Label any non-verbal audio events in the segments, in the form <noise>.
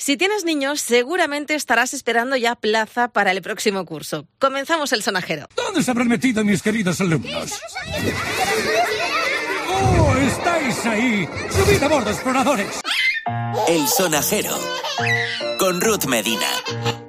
Si tienes niños, seguramente estarás esperando ya plaza para el próximo curso. Comenzamos el sonajero. ¿Dónde se habrán metido mis queridos alumnos? ¡Oh, estáis ahí! ¡Subid a bordo, exploradores! El sonajero con Ruth Medina.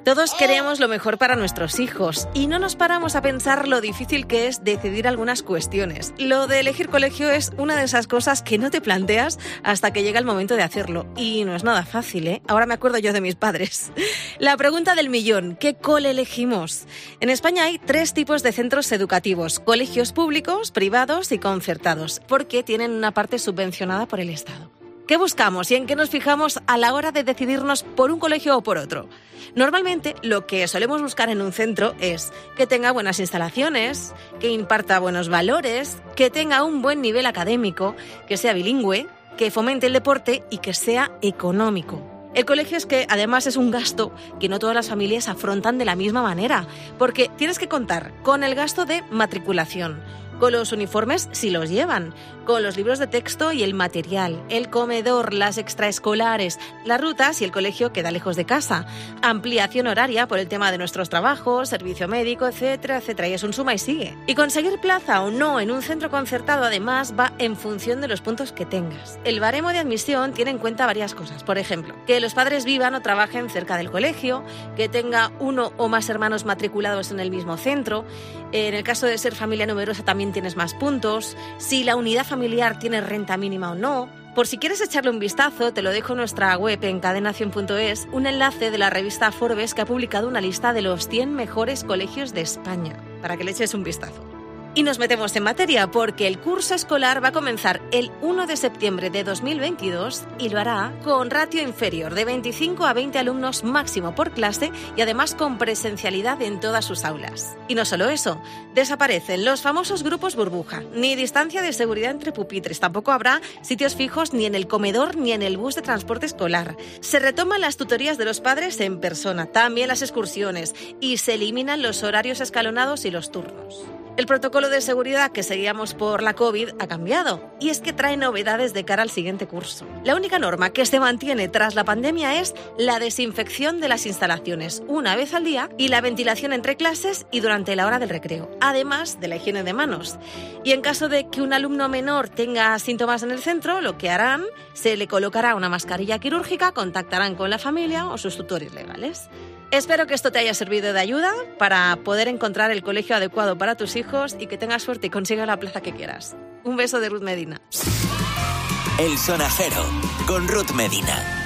Todos queremos lo mejor para nuestros hijos y no nos paramos a pensar lo difícil que es decidir algunas cuestiones. Lo de elegir colegio es una de esas cosas que no te planteas hasta que llega el momento de hacerlo. Y no es nada fácil, ¿eh? Ahora me acuerdo yo de mis padres. <laughs> La pregunta del millón, ¿qué cole elegimos? En España hay tres tipos de centros educativos, colegios públicos, privados y concertados, porque tienen una parte subvencionada por el Estado. ¿Qué buscamos y en qué nos fijamos a la hora de decidirnos por un colegio o por otro? Normalmente lo que solemos buscar en un centro es que tenga buenas instalaciones, que imparta buenos valores, que tenga un buen nivel académico, que sea bilingüe, que fomente el deporte y que sea económico. El colegio es que además es un gasto que no todas las familias afrontan de la misma manera, porque tienes que contar con el gasto de matriculación, con los uniformes si los llevan, con los libros de texto y el material, el comedor, las extraescolares, las rutas y el colegio queda lejos de casa, ampliación horaria por el tema de nuestros trabajos, servicio médico, etcétera, etcétera. Y es un suma y sigue. Y conseguir plaza o no en un centro concertado además va en función de los puntos que tengas. El baremo de admisión tiene en cuenta varias cosas. Por ejemplo, que los padres vivan o trabajen cerca del colegio, que tenga uno o más hermanos matriculados en el mismo centro. En el caso de ser familia numerosa también tienes más puntos. Si la unidad familiar tiene renta mínima o no. Por si quieres echarle un vistazo, te lo dejo en nuestra web en cadenación.es, un enlace de la revista Forbes que ha publicado una lista de los 100 mejores colegios de España, para que le eches un vistazo. Y nos metemos en materia porque el curso escolar va a comenzar el 1 de septiembre de 2022 y lo hará con ratio inferior de 25 a 20 alumnos máximo por clase y además con presencialidad en todas sus aulas. Y no solo eso, desaparecen los famosos grupos burbuja, ni distancia de seguridad entre pupitres, tampoco habrá sitios fijos ni en el comedor ni en el bus de transporte escolar. Se retoman las tutorías de los padres en persona, también las excursiones y se eliminan los horarios escalonados y los turnos. El protocolo de seguridad que seguíamos por la COVID ha cambiado y es que trae novedades de cara al siguiente curso. La única norma que se mantiene tras la pandemia es la desinfección de las instalaciones una vez al día y la ventilación entre clases y durante la hora del recreo, además de la higiene de manos. Y en caso de que un alumno menor tenga síntomas en el centro, lo que harán, se le colocará una mascarilla quirúrgica, contactarán con la familia o sus tutores legales. Espero que esto te haya servido de ayuda para poder encontrar el colegio adecuado para tus hijos y que tengas suerte y consigas la plaza que quieras. Un beso de Ruth Medina. El sonajero con Ruth Medina.